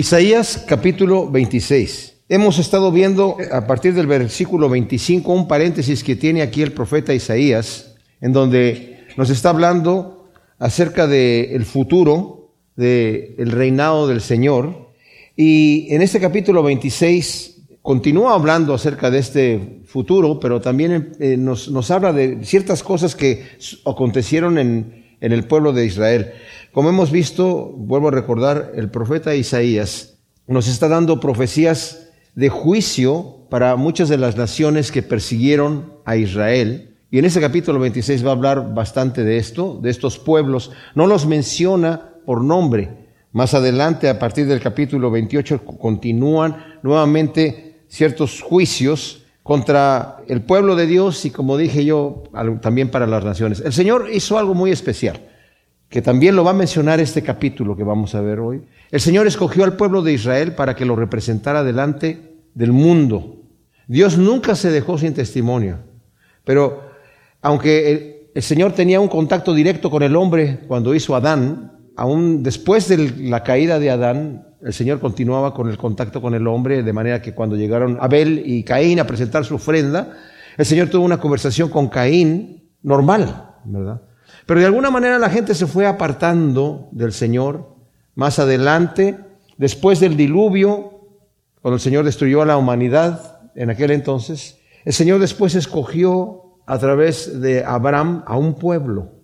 Isaías capítulo 26. Hemos estado viendo a partir del versículo 25 un paréntesis que tiene aquí el profeta Isaías, en donde nos está hablando acerca del futuro, del reinado del Señor. Y en este capítulo 26 continúa hablando acerca de este futuro, pero también eh, nos, habla de ciertas cosas que acontecieron en, en el pueblo de Israel. Como hemos visto, vuelvo a recordar, el profeta Isaías nos está dando profecías de juicio para muchas de las naciones que persiguieron a Israel. Y en ese capítulo 26 va a hablar bastante de esto, de estos pueblos. No los menciona por nombre. Más adelante, a partir del capítulo 28, continúan nuevamente ciertos juicios contra el pueblo de Dios y como dije yo, también para las naciones. El Señor hizo algo muy especial, que también lo va a mencionar este capítulo que vamos a ver hoy. El Señor escogió al pueblo de Israel para que lo representara delante del mundo. Dios nunca se dejó sin testimonio, pero aunque el, Señor tenía un contacto directo con el hombre cuando hizo Adán, aún después de la caída de Adán, el Señor continuaba con el contacto con el hombre, de manera que cuando llegaron Abel y Caín a presentar su ofrenda, el Señor tuvo una conversación con Caín normal, ¿verdad? Pero de alguna manera la gente se fue apartando del Señor. Más adelante, después del diluvio, cuando el Señor destruyó a la humanidad en aquel entonces, el Señor después escogió a través de Abraham a un pueblo.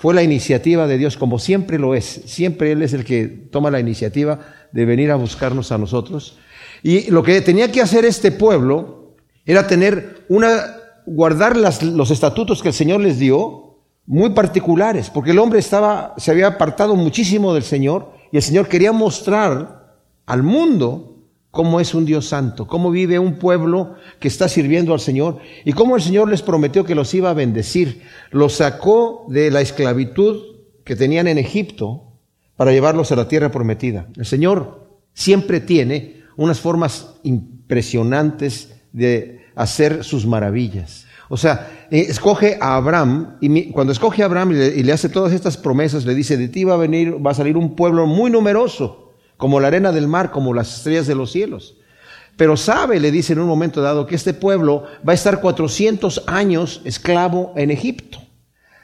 Fue la iniciativa de Dios, como siempre lo es. Siempre Él es el que toma la iniciativa de venir a buscarnos a nosotros. Y lo que tenía que hacer este pueblo era tener una, guardar los estatutos que el Señor les dio, muy particulares, porque el hombre estaba, se había apartado muchísimo del Señor y el Señor quería mostrar al mundo cómo es un Dios santo, cómo vive un pueblo que está sirviendo al Señor y cómo el Señor les prometió que los iba a bendecir. Los sacó de la esclavitud que tenían en Egipto para llevarlos a la tierra prometida. El Señor siempre tiene unas formas impresionantes de hacer sus maravillas. O sea, eh, escoge a Abraham y cuando escoge a Abraham y le, hace todas estas promesas, le dice, de ti va a venir, va a salir un pueblo muy numeroso, como la arena del mar, como las estrellas de los cielos. Pero sabe, le dice en un momento dado, que este pueblo va a estar 400 años esclavo en Egipto.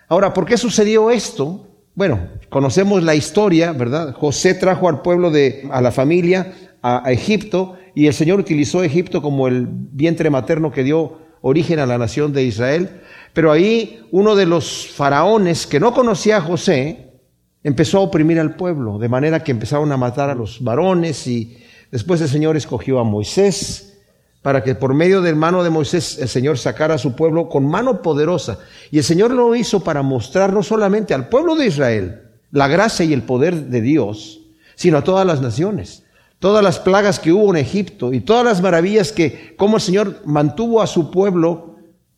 Ahora, ¿por qué sucedió esto? Bueno, conocemos la historia, ¿verdad? José trajo al pueblo de, a la familia, a, Egipto, y el Señor utilizó Egipto como el vientre materno que dio origen a la nación de Israel. Pero ahí uno de los faraones que no conocía a José empezó a oprimir al pueblo, de manera que empezaron a matar a los varones y después el Señor escogió a Moisés para que por medio del mano de Moisés el Señor sacara a su pueblo con mano poderosa. Y el Señor lo hizo para mostrar no solamente al pueblo de Israel la gracia y el poder de Dios, sino a todas las naciones. Todas las plagas que hubo en Egipto y todas las maravillas que, como el Señor mantuvo a su pueblo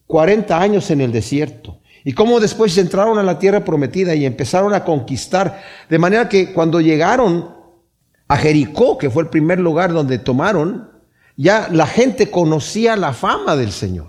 40 años en el desierto. Y cómo después entraron a la tierra prometida y empezaron a conquistar. De manera que cuando llegaron a Jericó, que fue el primer lugar donde tomaron, ya la gente conocía la fama del Señor.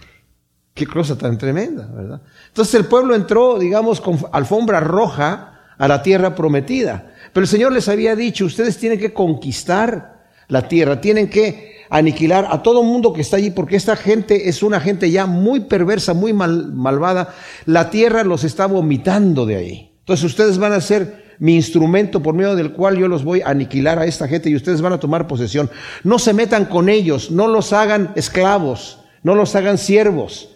Qué cosa tan tremenda, ¿verdad? Entonces el pueblo entró, digamos, con alfombra roja a la tierra prometida. Pero el Señor les había dicho, ustedes tienen que conquistar la tierra, tienen que aniquilar a todo mundo que está allí, porque esta gente es una gente ya muy perversa, muy malvada. La tierra los está vomitando de ahí. Entonces ustedes van a ser mi instrumento por medio del cual yo los voy a aniquilar a esta gente y ustedes van a tomar posesión. No se metan con ellos, no los hagan esclavos, no los hagan siervos.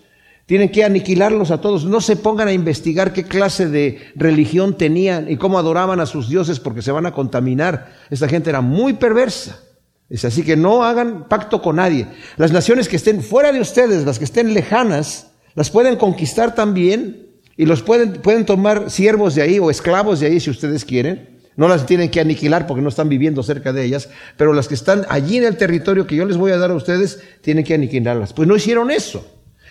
Tienen que aniquilarlos a todos. No se pongan a investigar qué clase de religión tenían y cómo adoraban a sus dioses porque se van a contaminar. Esta gente era muy perversa. Es así que no hagan pacto con nadie. Las naciones que estén fuera de ustedes, las que estén lejanas, las pueden conquistar también y los pueden, pueden tomar siervos de ahí o esclavos de ahí si ustedes quieren. No las tienen que aniquilar porque no están viviendo cerca de ellas, pero las que están allí en el territorio que yo les voy a dar a ustedes, tienen que aniquilarlas. Pues no hicieron eso.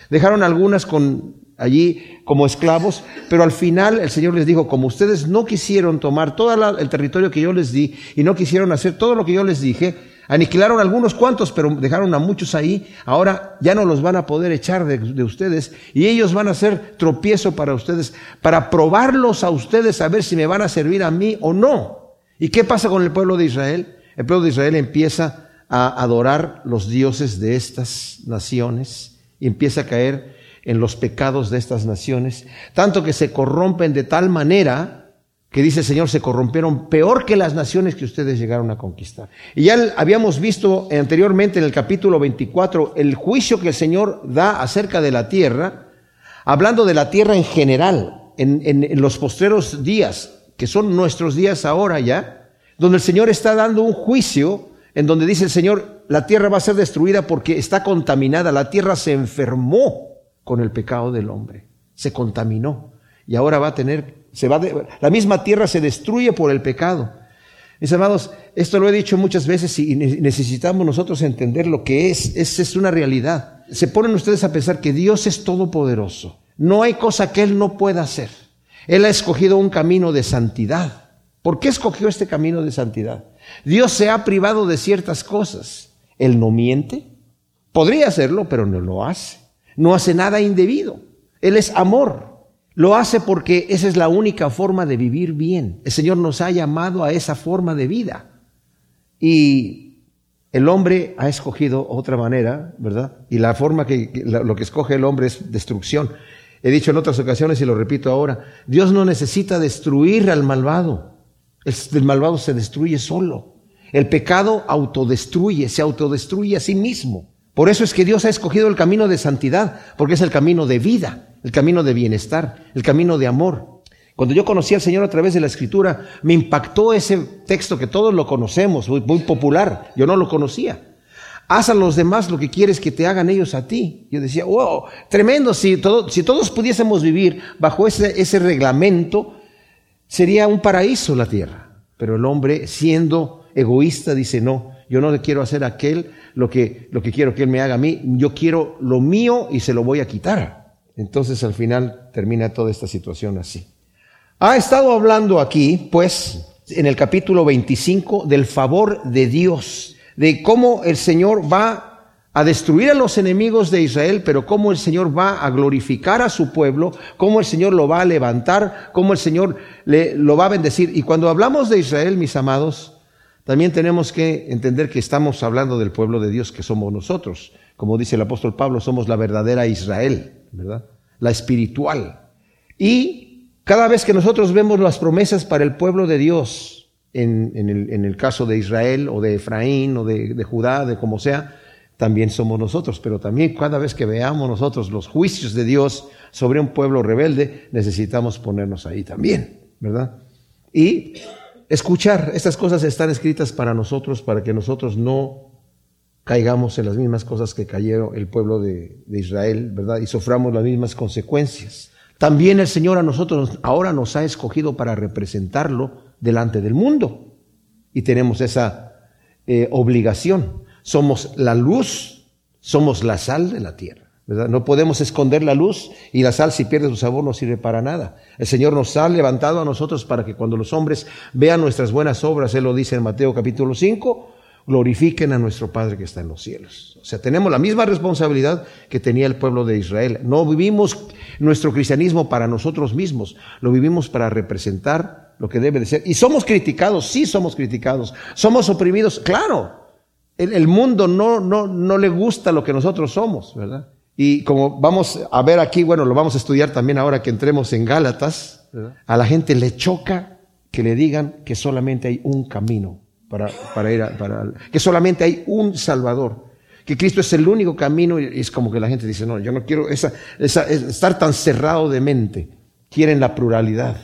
Dejaron algunas con allí como esclavos, pero al final el Señor les dijo, como ustedes no quisieron tomar todo el territorio que yo les di y no quisieron hacer todo lo que yo les dije, Aniquilaron algunos cuantos, pero dejaron a muchos ahí. Ahora ya no los van a poder echar de, ustedes y ellos van a ser tropiezo para ustedes, para probarlos a ustedes a ver si me van a servir a mí o no. ¿Y qué pasa con el pueblo de Israel? el pueblo de Israel empieza a adorar los dioses de estas naciones y empieza a caer en los pecados de estas naciones, tanto que se corrompen de tal manera que dice el Señor, se corrompieron peor que las naciones que ustedes llegaron a conquistar. Y ya habíamos visto anteriormente en el capítulo 24 el juicio que el Señor da acerca de la tierra, hablando de la tierra en general, en, los postreros días, que son nuestros días ahora ya, donde el Señor está dando un juicio en donde dice el Señor, la tierra va a ser destruida porque está contaminada, la tierra se enfermó con el pecado del hombre, se contaminó y ahora va a tener, se va la misma tierra se destruye por el pecado. Mis amados, esto lo he dicho muchas veces y necesitamos nosotros entender lo que es, es, es una realidad. Se ponen ustedes a pensar que Dios es todopoderoso. No hay cosa que Él no pueda hacer. Él ha escogido un camino de santidad. ¿Por qué escogió este camino de santidad? Dios se ha privado de ciertas cosas. Él no miente. Podría hacerlo, pero no lo hace. No hace nada indebido. Él es amor. Lo hace porque esa es la única forma de vivir bien. El Señor nos ha llamado a esa forma de vida. Y el hombre ha escogido otra manera, ¿verdad? Y la forma que, lo que escoge el hombre es destrucción. He dicho en otras ocasiones y lo repito ahora, Dios no necesita destruir al malvado. El, malvado se destruye solo. El pecado autodestruye, se autodestruye a sí mismo. Por eso es que Dios ha escogido el camino de santidad, porque es el camino de vida, el camino de bienestar, el camino de amor. Cuando yo conocí al Señor a través de la Escritura, me impactó ese texto que todos lo conocemos, muy, popular. Yo no lo conocía. Haz a los demás lo que quieres que te hagan ellos a ti. Yo decía, wow, tremendo, si, si todos pudiésemos vivir bajo ese, ese reglamento, sería un paraíso la tierra. Pero el hombre, siendo egoísta, dice, no, yo no le quiero hacer aquel lo que, lo que quiero que él me haga a mí, yo quiero lo mío y se lo voy a quitar. Entonces al final termina toda esta situación así. Ha estado hablando aquí, pues, en el capítulo 25 del favor de Dios, de cómo el Señor va a destruir a los enemigos de Israel, pero cómo el Señor va a glorificar a su pueblo, cómo el Señor lo va a levantar, cómo el Señor le, lo va a bendecir. Y cuando hablamos de Israel, mis amados, también tenemos que entender que estamos hablando del pueblo de Dios que somos nosotros. Como dice el apóstol Pablo, somos la verdadera Israel, ¿verdad? La espiritual. Y cada vez que nosotros vemos las promesas para el pueblo de Dios, en, el, caso de Israel o de Efraín o de, de Judá, de como sea, también somos nosotros, pero también cada vez que veamos nosotros los juicios de Dios sobre un pueblo rebelde, necesitamos ponernos ahí también, ¿verdad? Y escuchar, estas cosas están escritas para nosotros, para que nosotros no caigamos en las mismas cosas que cayeron el pueblo de, Israel, ¿verdad? Y suframos las mismas consecuencias. También el Señor a nosotros ahora nos ha escogido para representarlo delante del mundo. Y tenemos esa eh, obligación. Somos la luz, somos la sal de la tierra. No podemos esconder la luz y la sal si pierde su sabor no sirve para nada. El Señor nos ha levantado a nosotros para que cuando los hombres vean nuestras buenas obras, Él lo dice en Mateo capítulo 5, glorifiquen a nuestro Padre que está en los cielos. O sea, tenemos la misma responsabilidad que tenía el pueblo de Israel. No vivimos nuestro cristianismo para nosotros mismos, lo vivimos para representar lo que debe de ser. Y somos criticados, sí somos criticados. Somos oprimidos, claro. El, el mundo no, no, no le gusta lo que nosotros somos, ¿verdad? Y como vamos a ver aquí, bueno, lo vamos a estudiar también ahora que entremos en Gálatas, a la gente le choca que le digan que solamente hay un camino para, para ir a, para, que solamente hay un Salvador, que Cristo es el único camino y es como que la gente dice, no, yo no quiero esa, esa, estar tan cerrado de mente, quieren la pluralidad,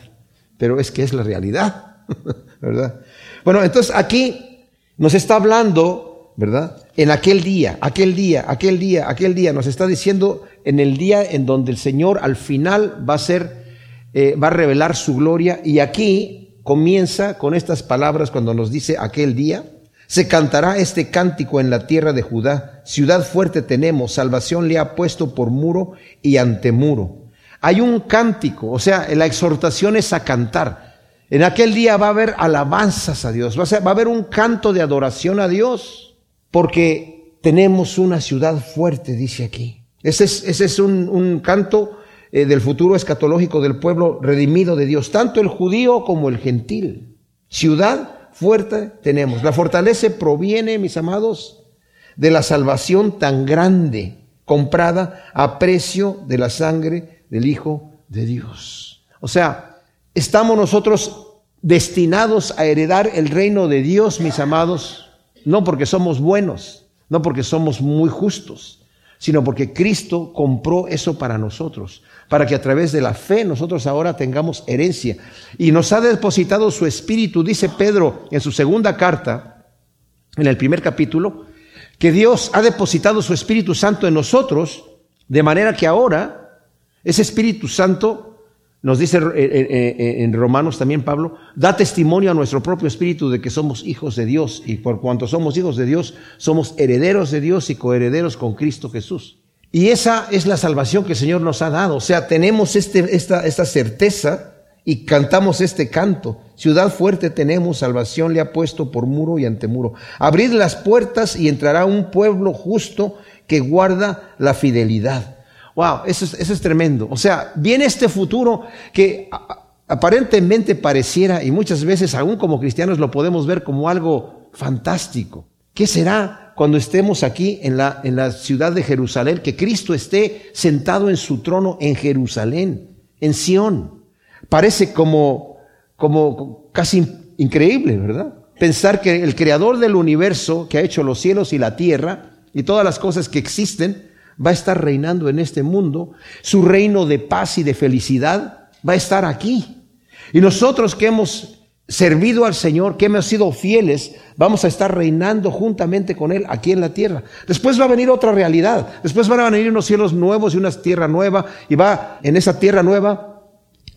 pero es que es la realidad, ¿verdad? Bueno, entonces aquí nos está hablando, ¿verdad? en aquel día, aquel día, aquel día, aquel día. Nos está diciendo en el día en donde el Señor al final va a ser, eh, va a revelar su gloria. Y aquí comienza con estas palabras cuando nos dice aquel día. Se cantará este cántico en la tierra de Judá. Ciudad fuerte tenemos, salvación le ha puesto por muro y antemuro. Hay un cántico, o sea, la exhortación es a cantar. En aquel día va a haber alabanzas a Dios, va a, va a haber un canto de adoración a Dios porque tenemos una ciudad fuerte, dice aquí. Ese es, ese es un, canto eh, del futuro escatológico del pueblo redimido de Dios, tanto el judío como el gentil. Ciudad fuerte tenemos. La fortaleza proviene, mis amados, de la salvación tan grande, comprada a precio de la sangre del Hijo de Dios. O sea, estamos nosotros destinados a heredar el reino de Dios, mis amados, no porque somos buenos, no porque somos muy justos, sino porque Cristo compró eso para nosotros, para que a través de la fe nosotros ahora tengamos herencia. Y nos ha depositado su espíritu, dice Pedro en su segunda carta, en el primer capítulo, que Dios ha depositado su Espíritu Santo en nosotros, de manera que ahora ese Espíritu Santo nos dice eh, eh, eh, en Romanos también Pablo, da testimonio a nuestro propio espíritu de que somos hijos de Dios y por cuanto somos hijos de Dios, somos herederos de Dios y coherederos con Cristo Jesús. Y esa es la salvación que el Señor nos ha dado. O sea, tenemos este, esta, esta certeza y cantamos este canto. Ciudad fuerte tenemos, salvación le ha puesto por muro y antemuro. Abrid las puertas y entrará un pueblo justo que guarda la fidelidad. Wow, eso es, eso es tremendo. O sea, viene este futuro que aparentemente pareciera, y muchas veces aún como cristianos lo podemos ver como algo fantástico. ¿Qué será cuando estemos aquí en la, en la ciudad de Jerusalén? Que Cristo esté sentado en su trono en Jerusalén, en Sión. Parece como, como casi increíble, ¿verdad? Pensar que el creador del universo, que ha hecho los cielos y la tierra, y todas las cosas que existen, va a estar reinando en este mundo, su reino de paz y de felicidad va a estar aquí. Y nosotros que hemos servido al Señor, que hemos sido fieles, vamos a estar reinando juntamente con Él aquí en la tierra. Después va a venir otra realidad, después van a venir unos cielos nuevos y una tierra nueva, y va en esa tierra nueva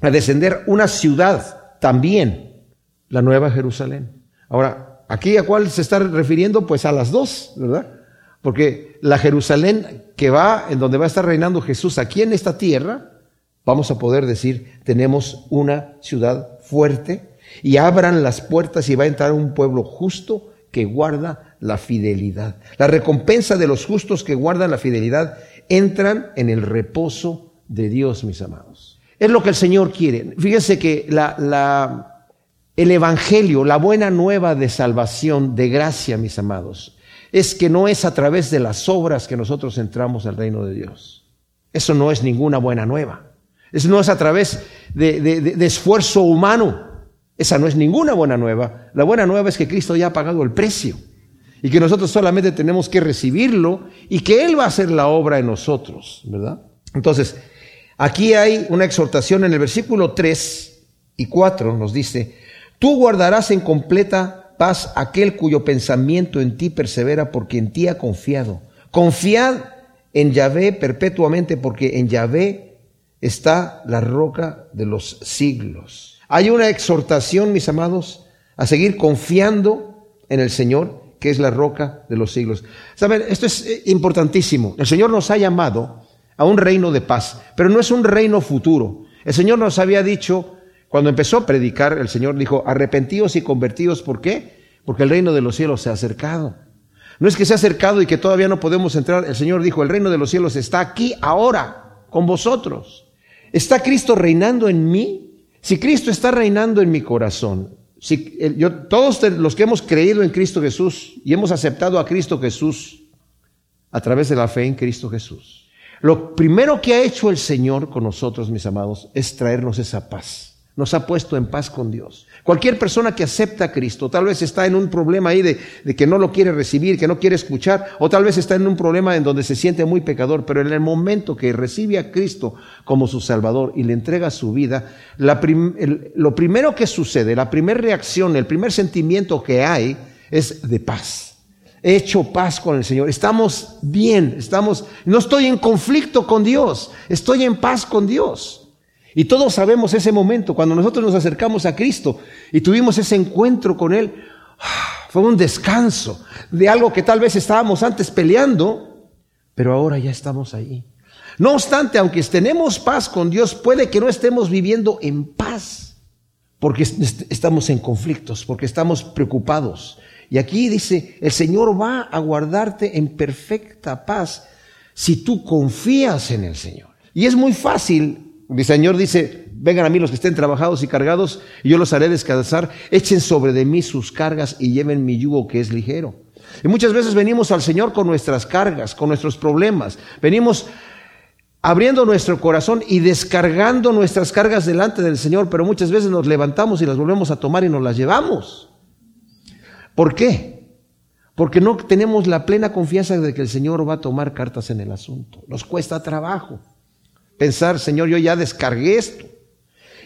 a descender una ciudad también, la nueva Jerusalén. Ahora, ¿aquí a cuál se está refiriendo? Pues a las dos, ¿verdad? Porque la Jerusalén que va, en donde va a estar reinando Jesús aquí en esta tierra, vamos a poder decir, tenemos una ciudad fuerte y abran las puertas y va a entrar un pueblo justo que guarda la fidelidad. La recompensa de los justos que guardan la fidelidad entran en el reposo de Dios, mis amados. Es lo que el Señor quiere. Fíjense que el Evangelio, la buena nueva de salvación, de gracia, mis amados, es que no es a través de las obras que nosotros entramos al reino de Dios. Eso no es ninguna buena nueva. Eso no es a través de, esfuerzo humano. Esa no es ninguna buena nueva. La buena nueva es que Cristo ya ha pagado el precio y que nosotros solamente tenemos que recibirlo y que Él va a hacer la obra en nosotros, ¿verdad? Entonces, aquí hay una exhortación en el versículo 3 y 4, nos dice, tú guardarás en completa paz aquel cuyo pensamiento en ti persevera porque en ti ha confiado. Confiad en Yahvé perpetuamente porque en Yahvé está la roca de los siglos. Hay una exhortación, mis amados, a seguir confiando en el Señor, que es la roca de los siglos. Saben, esto es eh, importantísimo. El Señor nos ha llamado a un reino de paz, pero no es un reino futuro. El Señor nos había dicho cuando empezó a predicar, el Señor dijo, arrepentíos y convertidos, ¿por qué? Porque el reino de los cielos se ha acercado. No es que se ha acercado y que todavía no podemos entrar. El Señor dijo, el reino de los cielos está aquí ahora, con vosotros. ¿Está Cristo reinando en mí? Si Cristo está reinando en mi corazón, si yo, todos los que hemos creído en Cristo Jesús y hemos aceptado a Cristo Jesús a través de la fe en Cristo Jesús, lo primero que ha hecho el Señor con nosotros, mis amados, es traernos esa paz nos ha puesto en paz con Dios. Cualquier persona que acepta a Cristo, tal vez está en un problema ahí de, que no lo quiere recibir, que no quiere escuchar, o tal vez está en un problema en donde se siente muy pecador, pero en el momento que recibe a Cristo como su Salvador y le entrega su vida, lo primero que sucede, la primera reacción, el primer sentimiento que hay es de paz. He hecho paz con el Señor. Estamos bien, estamos, no estoy en conflicto con Dios, estoy en paz con Dios. Y todos sabemos ese momento, cuando nosotros nos acercamos a Cristo y tuvimos ese encuentro con Él, fue un descanso de algo que tal vez estábamos antes peleando, pero ahora ya estamos ahí. No obstante, aunque tenemos paz con Dios, puede que no estemos viviendo en paz, porque estamos en conflictos, porque estamos preocupados. Y aquí dice, el Señor va a guardarte en perfecta paz si tú confías en el Señor. Y es muy fácil el Señor dice, vengan a mí los que estén trabajados y cargados, y yo los haré descansar. Echen sobre de mí sus cargas y lleven mi yugo que es ligero. Y muchas veces venimos al Señor con nuestras cargas, con nuestros problemas. Venimos abriendo nuestro corazón y descargando nuestras cargas delante del Señor, pero muchas veces nos levantamos y las volvemos a tomar y nos las llevamos. ¿Por qué? Porque no tenemos la plena confianza de que el Señor va a tomar cartas en el asunto. Nos cuesta trabajo pensar, Señor, yo ya descargué esto.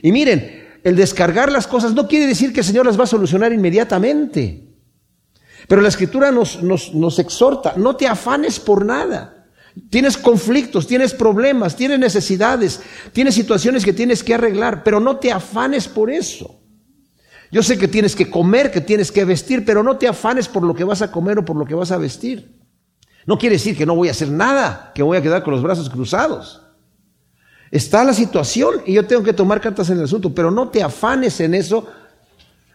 Y miren, el descargar las cosas no quiere decir que el Señor las va a solucionar inmediatamente. Pero la Escritura nos, nos, nos exhorta, no te afanes por nada. Tienes conflictos, tienes problemas, tienes necesidades, tienes situaciones que tienes que arreglar, pero no te afanes por eso. Yo sé que tienes que comer, que tienes que vestir, pero no te afanes por lo que vas a comer o por lo que vas a vestir. No quiere decir que no voy a hacer nada, que voy a quedar con los brazos cruzados. Está la situación y yo tengo que tomar cartas en el asunto, pero no te afanes en eso,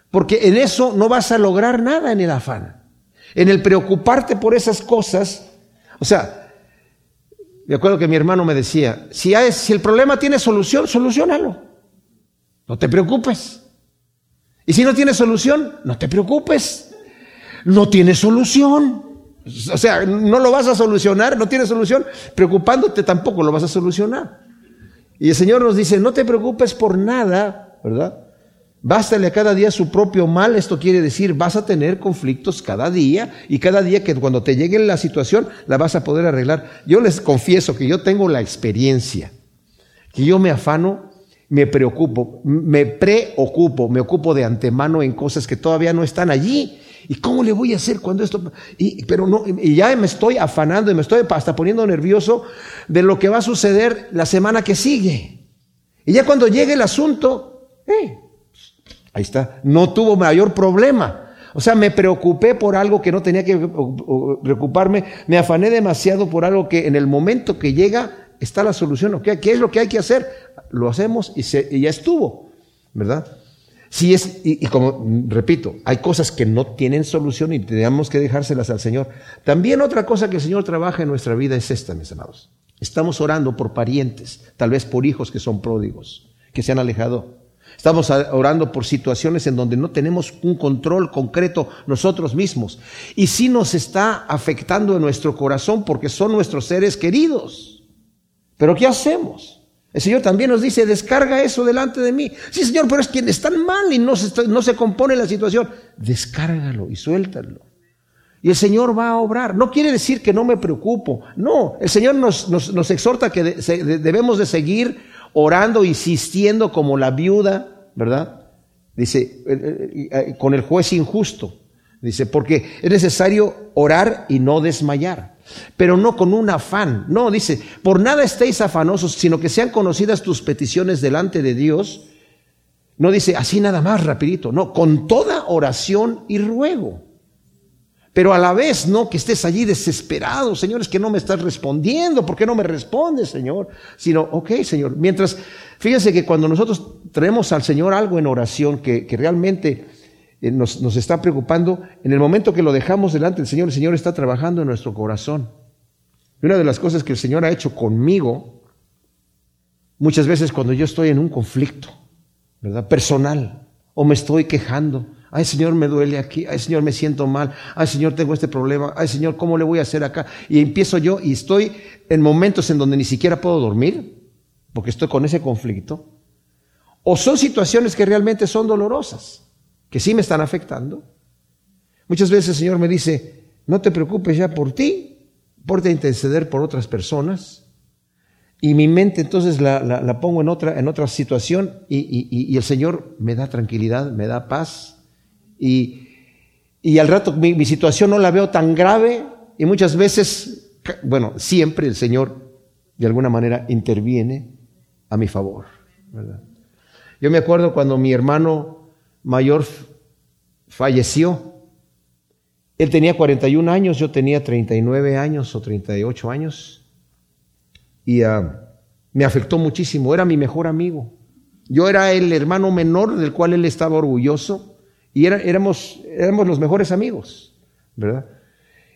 porque en eso no vas a lograr nada en el afán. En el preocuparte por esas cosas, o sea, me acuerdo que mi hermano me decía, si, el problema tiene solución, solucionalo. No te preocupes. Y si no tiene solución, no te preocupes. No tiene solución. O sea, no lo vas a solucionar, no tiene solución. Preocupándote tampoco lo vas a solucionar. Y el Señor nos dice, no te preocupes por nada, ¿verdad? Bástale a cada día su propio mal. Esto quiere decir, vas a tener conflictos cada día y cada día que cuando te llegue la situación la vas a poder arreglar. Yo les confieso que yo tengo la experiencia, que yo me afano, me preocupo, me preocupo, me ocupo de antemano en cosas que todavía no están allí. ¿Y cómo le voy a hacer cuando esto? Y, pero no, y ya me estoy afanando y me estoy hasta poniendo nervioso de lo que va a suceder la semana que sigue. Y ya cuando llegue el asunto, eh, Ahí está. No tuvo mayor problema. O sea, me preocupé por algo que no tenía que preocuparme. Me afané demasiado por algo que en el momento que llega está la solución. ¿Qué, es lo que hay que hacer? Lo hacemos y, ya estuvo. ¿Verdad? Si es, y, como repito, hay cosas que no tienen solución y tenemos que dejárselas al Señor. También otra cosa que el Señor trabaja en nuestra vida es esta, mis amados. Estamos orando por parientes, tal vez por hijos que son pródigos, que se han alejado Estamos orando por situaciones en donde no tenemos un control concreto nosotros mismos. Y sí nos está afectando en nuestro corazón porque son nuestros seres queridos. Pero ¿qué hacemos? El Señor también nos dice, descarga eso delante de mí. Sí, Señor, pero es quien están mal y no se, no se compone la situación. Descárgalo y suéltalo. Y el Señor va a obrar. No quiere decir que no me preocupo. No, el Señor nos, nos, exhorta que debemos de seguir orando, insistiendo como la viuda, ¿verdad? Dice, eh, eh, eh, con el juez injusto. Dice, porque es necesario orar y no desmayar, pero no con un afán. No, dice, por nada estéis afanosos, sino que sean conocidas tus peticiones delante de Dios. No dice así nada más rapidito, no, con toda oración y ruego. Pero a la vez, no que estés allí desesperado, Señor, es que no me estás respondiendo, ¿por qué no me respondes, Señor? Sino, ok, Señor, mientras, fíjense que cuando nosotros traemos al Señor algo en oración que, realmente eh, nos, nos está preocupando, en el momento que lo dejamos delante del Señor, el Señor está trabajando en nuestro corazón. Y una de las cosas que el Señor ha hecho conmigo, muchas veces cuando yo estoy en un conflicto, ¿verdad? Personal, o me estoy quejando, Ay Señor, me duele aquí. Ay Señor, me siento mal. Ay Señor, tengo este problema. Ay Señor, ¿cómo le voy a hacer acá? Y empiezo yo y estoy en momentos en donde ni siquiera puedo dormir porque estoy con ese conflicto. O son situaciones que realmente son dolorosas, que sí me están afectando. Muchas veces el Señor me dice, no te preocupes ya por ti, ponte a interceder por otras personas. Y mi mente entonces la, pongo en otra, en otra situación y el Señor me da tranquilidad, me da paz, y, al rato mi, situación no la veo tan grave y muchas veces, bueno, siempre el Señor de alguna manera interviene a mi favor. Yo me acuerdo cuando mi hermano mayor falleció. Él tenía 41 años, yo tenía 39 años o 38 años. Y ah, me afectó muchísimo. Era mi mejor amigo. Yo era el hermano menor del cual él estaba orgulloso. Y éramos, éramos los mejores amigos, ¿verdad?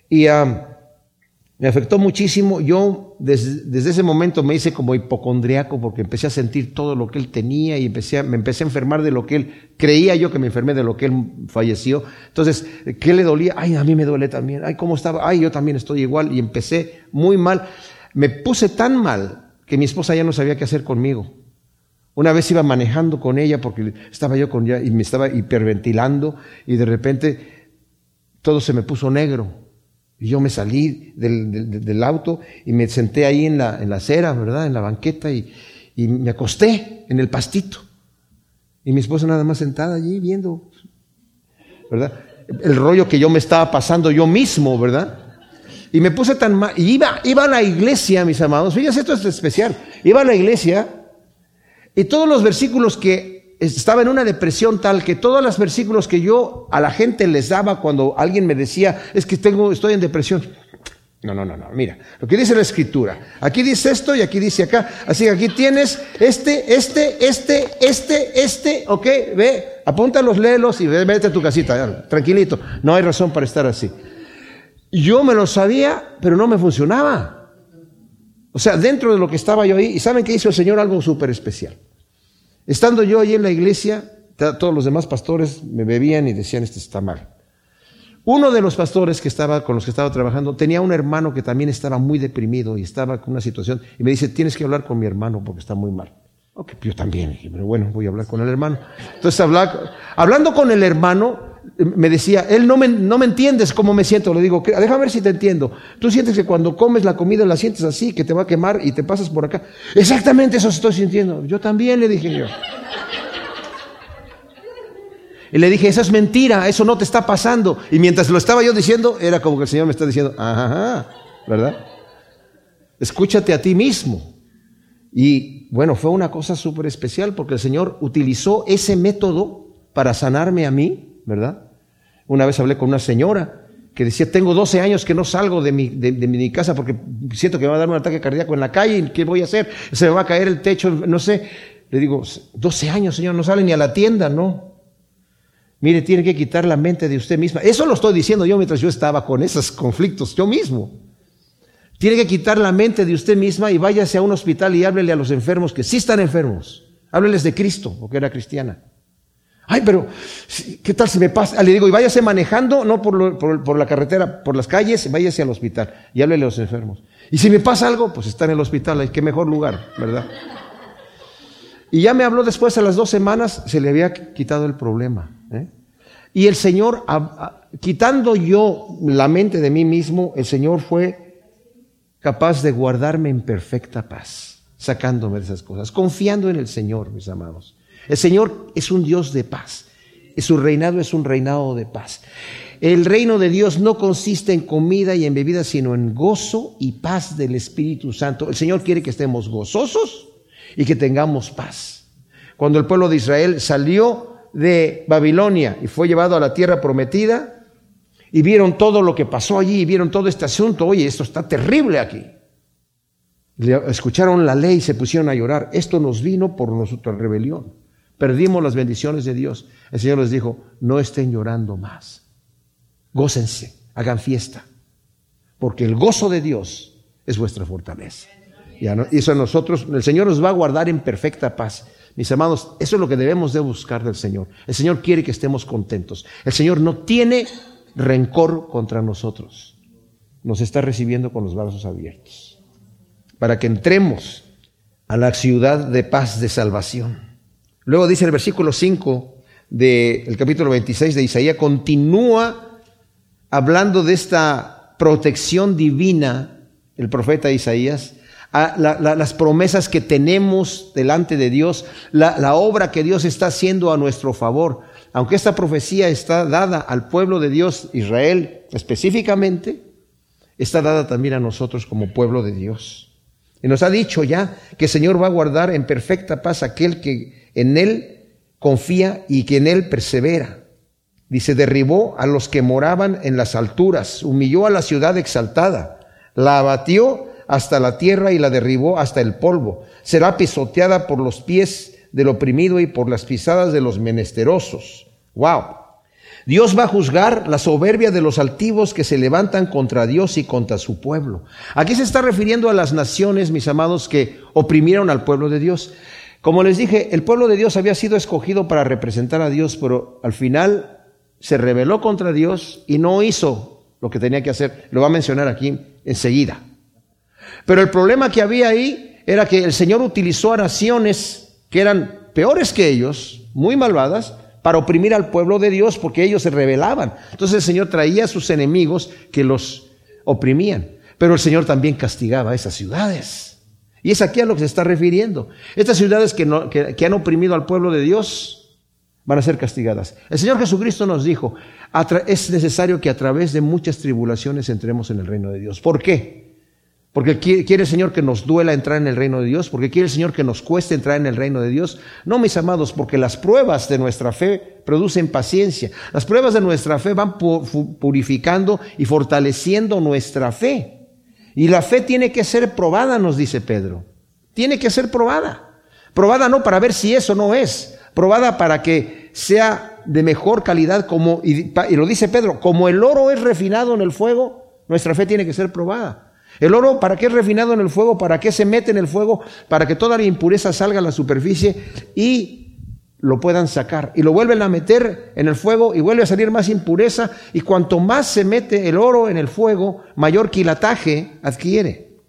Y Me afectó muchísimo. Yo desde, ese momento me hice como hipocondriaco porque empecé a sentir todo lo que él tenía y empecé me empecé a enfermar de lo que él creía yo que me enfermé de lo que él falleció. Entonces, ¿qué le dolía? Ay, a mí me duele también. Ay, ¿cómo estaba? Ay, yo también estoy igual. Y empecé muy mal. Me puse tan mal que mi esposa ya no sabía qué hacer conmigo. Una vez iba manejando con ella porque estaba yo con ella y me estaba hiperventilando y de repente todo se me puso negro yo me salí del, auto y me senté ahí en la, en la acera, ¿verdad? En la banqueta y, y, me acosté en el pastito. Y mi esposa nada más sentada allí viendo, ¿verdad? El rollo que yo me estaba pasando yo mismo, ¿verdad? Y me puse tan mal. Y iba, iba a la iglesia, mis amados. Fíjense, esto es especial. Iba a la iglesia y todos los versículos que estaba en una depresión tal que todos los versículos que yo a la gente les daba cuando alguien me decía, es que tengo, estoy en depresión. No, no, no, no. Mira, lo que dice la escritura. Aquí dice esto y aquí dice acá. Así que aquí tienes este, este, este, este, este, ok, ve, apúntalos, léelos y vete a tu casita, tranquilito. No hay razón para estar así. Yo me lo sabía, pero no me funcionaba. O sea, dentro de lo que estaba yo ahí, y saben que hizo el Señor algo súper especial. Estando yo ahí en la iglesia, todos los demás pastores me bebían y decían, esto está mal. Uno de los pastores que estaba con los que estaba trabajando tenía un hermano que también estaba muy deprimido y estaba con una situación y me dice, tienes que hablar con mi hermano porque está muy mal. Ok, yo también, dije, pero bueno, voy a hablar con el hermano. Entonces, hablando con el hermano, me decía, él no me, no me entiendes cómo me siento. Le digo, déjame ver si te entiendo. Tú sientes que cuando comes la comida la sientes así, que te va a quemar y te pasas por acá. Exactamente eso estoy sintiendo. Yo también le dije yo. Y le dije, eso es mentira, eso no te está pasando. Y mientras lo estaba yo diciendo, era como que el Señor me está diciendo, ajá, ¿verdad? Escúchate a ti mismo. Y bueno, fue una cosa súper especial porque el Señor utilizó ese método para sanarme a mí, ¿verdad? Una vez hablé con una señora que decía, tengo 12 años que no salgo de mi, de, mi casa porque siento que me va a dar un ataque cardíaco en la calle, ¿qué voy a hacer? Se me va a caer el techo, no sé. Le digo, 12 años, Señor, no sale ni a la tienda, no. Mire, tiene que quitar la mente de usted misma. Eso lo estoy diciendo yo mientras yo estaba con esos conflictos, yo mismo. Tiene que quitar la mente de usted misma y váyase a un hospital y háblele a los enfermos que sí están enfermos. Hábleles de Cristo, porque era cristiana. Ay, pero, ¿qué tal si me pasa? Le digo, y váyase manejando, no por, la carretera, por las calles, váyase al hospital y háblele a los enfermos. Y si me pasa algo, pues está en el hospital, qué mejor lugar, ¿verdad? Y ya me habló después, a las dos semanas, se le había quitado el problema. ¿eh? Y el Señor, quitando yo la mente de mí mismo, el Señor fue capaz de guardarme en perfecta paz, sacándome de esas cosas, confiando en el Señor, mis amados. El Señor es un Dios de paz. Su reinado es un reinado de paz. El reino de Dios no consiste en comida y en bebida, sino en gozo y paz del Espíritu Santo. El Señor quiere que estemos gozosos y que tengamos paz. Cuando el pueblo de Israel salió de Babilonia y fue llevado a la tierra prometida, y vieron todo lo que pasó allí, y vieron todo este asunto, oye, esto está terrible aquí. escucharon la ley y se pusieron a llorar. Esto nos vino por nuestra rebelión. Perdimos las bendiciones de Dios. El Señor les dijo, no estén llorando más. Gócense, hagan fiesta. Porque el gozo de Dios es vuestra fortaleza. Y eso a nosotros, el Señor nos va a guardar en perfecta paz. Mis amados, eso es lo que debemos de buscar del Señor. El Señor quiere que estemos contentos. El Señor no tiene rencor contra nosotros. Nos está recibiendo con los brazos abiertos. Para que entremos a la ciudad de paz, de salvación. Luego dice el versículo 5 del capítulo 26 de Isaías, continúa hablando de esta protección divina, el profeta Isaías, las promesas que tenemos delante de Dios, la obra que Dios está haciendo a nuestro favor aunque esta profecía está dada al pueblo de Dios, Israel específicamente, está dada también a nosotros como pueblo de Dios. Y nos ha dicho ya que el Señor va a guardar en perfecta paz aquel que en Él confía y que en Él persevera. Dice, derribó a los que moraban en las alturas, humilló a la ciudad exaltada, la abatió hasta la tierra y la derribó hasta el polvo. Será pisoteada por los pies del oprimido y por las pisadas de los menesterosos. Wow. Dios va a juzgar la soberbia de los altivos que se levantan contra Dios y contra su pueblo. Aquí se está refiriendo a las naciones, mis amados, que oprimieron al pueblo de Dios. Como les dije, el pueblo de Dios había sido escogido para representar a Dios, pero al final se rebeló contra Dios y no hizo lo que tenía que hacer. Lo va a mencionar aquí enseguida. Pero el problema que había ahí era que el Señor utilizó a naciones que eran peores que ellos, muy malvadas, para oprimir al pueblo de Dios porque ellos se rebelaban. Entonces el Señor traía a sus enemigos que los oprimían. Pero el Señor también castigaba a esas ciudades. Y es aquí a lo que se está refiriendo. Estas ciudades que, han oprimido al pueblo de Dios van a ser castigadas. El Señor Jesucristo nos dijo, es necesario que a través de muchas tribulaciones entremos en el reino de Dios. ¿Por qué? Porque quiere el Señor que nos duela entrar en el reino de Dios, porque quiere el Señor que nos cueste entrar en el reino de Dios. No, mis amados, porque las pruebas de nuestra fe producen paciencia. Las pruebas de nuestra fe van purificando y fortaleciendo nuestra fe. Y la fe tiene que ser probada, nos dice Pedro. Tiene que ser probada. Probada no para ver si eso no es, probada para que sea de mejor calidad como, y, y lo dice Pedro, como el oro es refinado en el fuego, nuestra fe tiene que ser probada. El oro, ¿para qué es refinado en el fuego? ¿Para qué se mete en el fuego? Para que toda la impureza salga a la superficie y lo puedan sacar. Y lo vuelven a meter en el fuego y vuelve a salir más impureza. Y cuanto más se mete el oro en el fuego, mayor quilataje adquiere.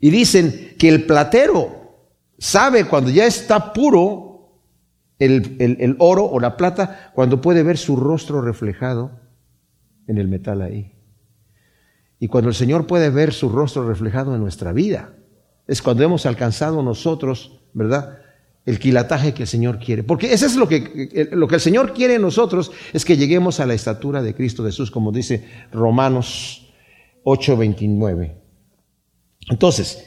Y dicen que el platero sabe cuando ya está puro el, el oro o la plata, cuando puede ver su rostro reflejado en el metal ahí. Y cuando el Señor puede ver su rostro reflejado en nuestra vida, es cuando hemos alcanzado nosotros, ¿verdad? El quilataje que el Señor quiere. Porque eso es lo que, lo que el Señor quiere en nosotros, es que lleguemos a la estatura de Cristo Jesús, como dice Romanos 8:29. Entonces,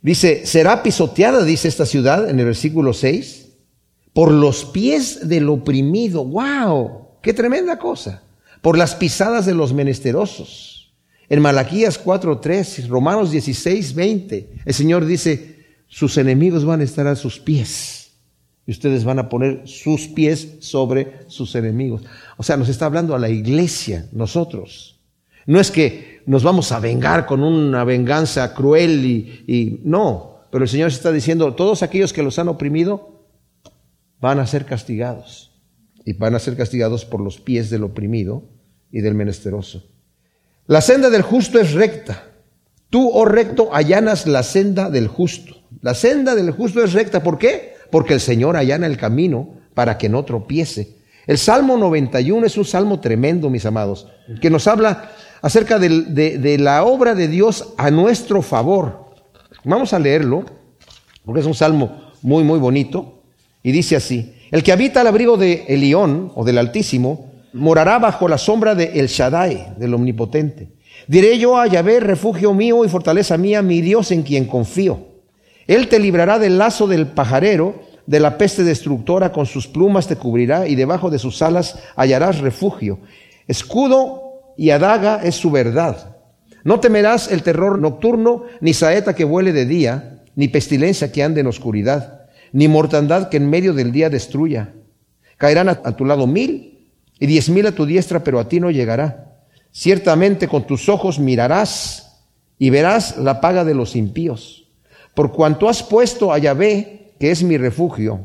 dice, será pisoteada, dice esta ciudad en el versículo 6, por los pies del oprimido. ¡Wow! ¡Qué tremenda cosa! Por las pisadas de los menesterosos en Malaquías 4:3, Romanos 16:20, el Señor dice, sus enemigos van a estar a sus pies y ustedes van a poner sus pies sobre sus enemigos. O sea, nos está hablando a la iglesia, nosotros. No es que nos vamos a vengar con una venganza cruel y, y no, pero el Señor está diciendo, todos aquellos que los han oprimido van a ser castigados y van a ser castigados por los pies del oprimido y del menesteroso. La senda del justo es recta. Tú, oh recto, allanas la senda del justo. La senda del justo es recta. ¿Por qué? Porque el Señor allana el camino para que no tropiece. El Salmo 91 es un salmo tremendo, mis amados, que nos habla acerca de, la obra de Dios a nuestro favor. Vamos a leerlo, porque es un salmo muy, muy bonito, y dice así, el que habita al abrigo de Elión o del Altísimo, morará bajo la sombra de El Shaddai, del Omnipotente. Diré yo a Yahvé, refugio mío y fortaleza mía, mi Dios en quien confío. Él te librará del lazo del pajarero, de la peste destructora, con sus plumas te cubrirá y debajo de sus alas hallarás refugio. Escudo y adaga es su verdad. No temerás el terror nocturno, ni saeta que vuele de día, ni pestilencia que ande en oscuridad, ni mortandad que en medio del día destruya. Caerán a, tu lado mil y diez mil a tu diestra, pero a ti no llegará. Ciertamente con tus ojos mirarás y verás la paga de los impíos. Por cuanto has puesto a Yahvé, que es mi refugio,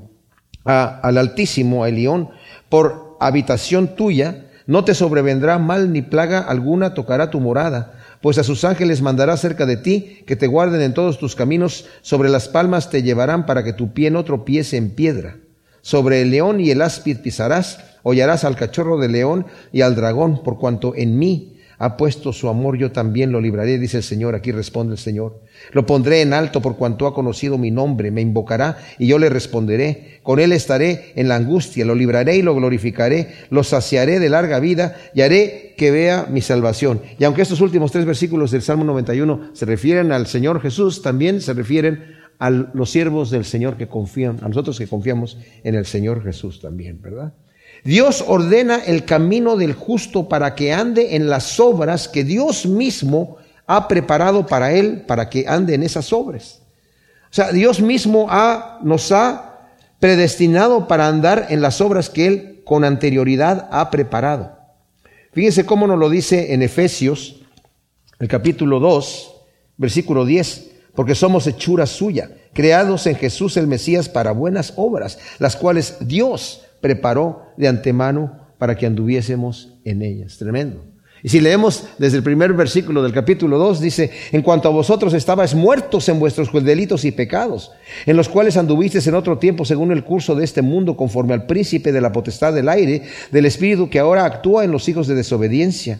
al Altísimo, a Elión, por habitación tuya, no te sobrevendrá mal ni plaga alguna tocará tu morada, pues a sus ángeles mandará cerca de ti, que te guarden en todos tus caminos, sobre las palmas te llevarán para que tu pie no tropiece en piedra. Sobre el león y el áspid pisarás, hollarás al cachorro de león y al dragón, por cuanto en mí ha puesto su amor, yo también lo libraré, dice el Señor. Aquí responde el Señor. Lo pondré en alto por cuanto ha conocido mi nombre, me invocará y yo le responderé. Con él estaré en la angustia, lo libraré y lo glorificaré, lo saciaré de larga vida y haré que vea mi salvación. Y aunque estos últimos tres versículos del Salmo 91 se refieren al Señor Jesús, también se refieren a los siervos del Señor que confían, a nosotros que confiamos en el Señor Jesús también, ¿verdad? Dios ordena el camino del justo para que ande en las obras que Dios mismo ha preparado para él, para que ande en esas obras. O sea, Dios mismo ha, nos ha predestinado para andar en las obras que Él con anterioridad ha preparado. Fíjense cómo nos lo dice en Efesios, el capítulo 2, versículo 10, porque somos hechura suya, creados en Jesús el Mesías para buenas obras, las cuales Dios preparó de antemano para que anduviésemos en ellas. Tremendo. Y si leemos desde el primer versículo del capítulo 2, dice, en cuanto a vosotros estabais muertos en vuestros delitos y pecados, en los cuales anduvisteis en otro tiempo según el curso de este mundo, conforme al príncipe de la potestad del aire, del espíritu que ahora actúa en los hijos de desobediencia.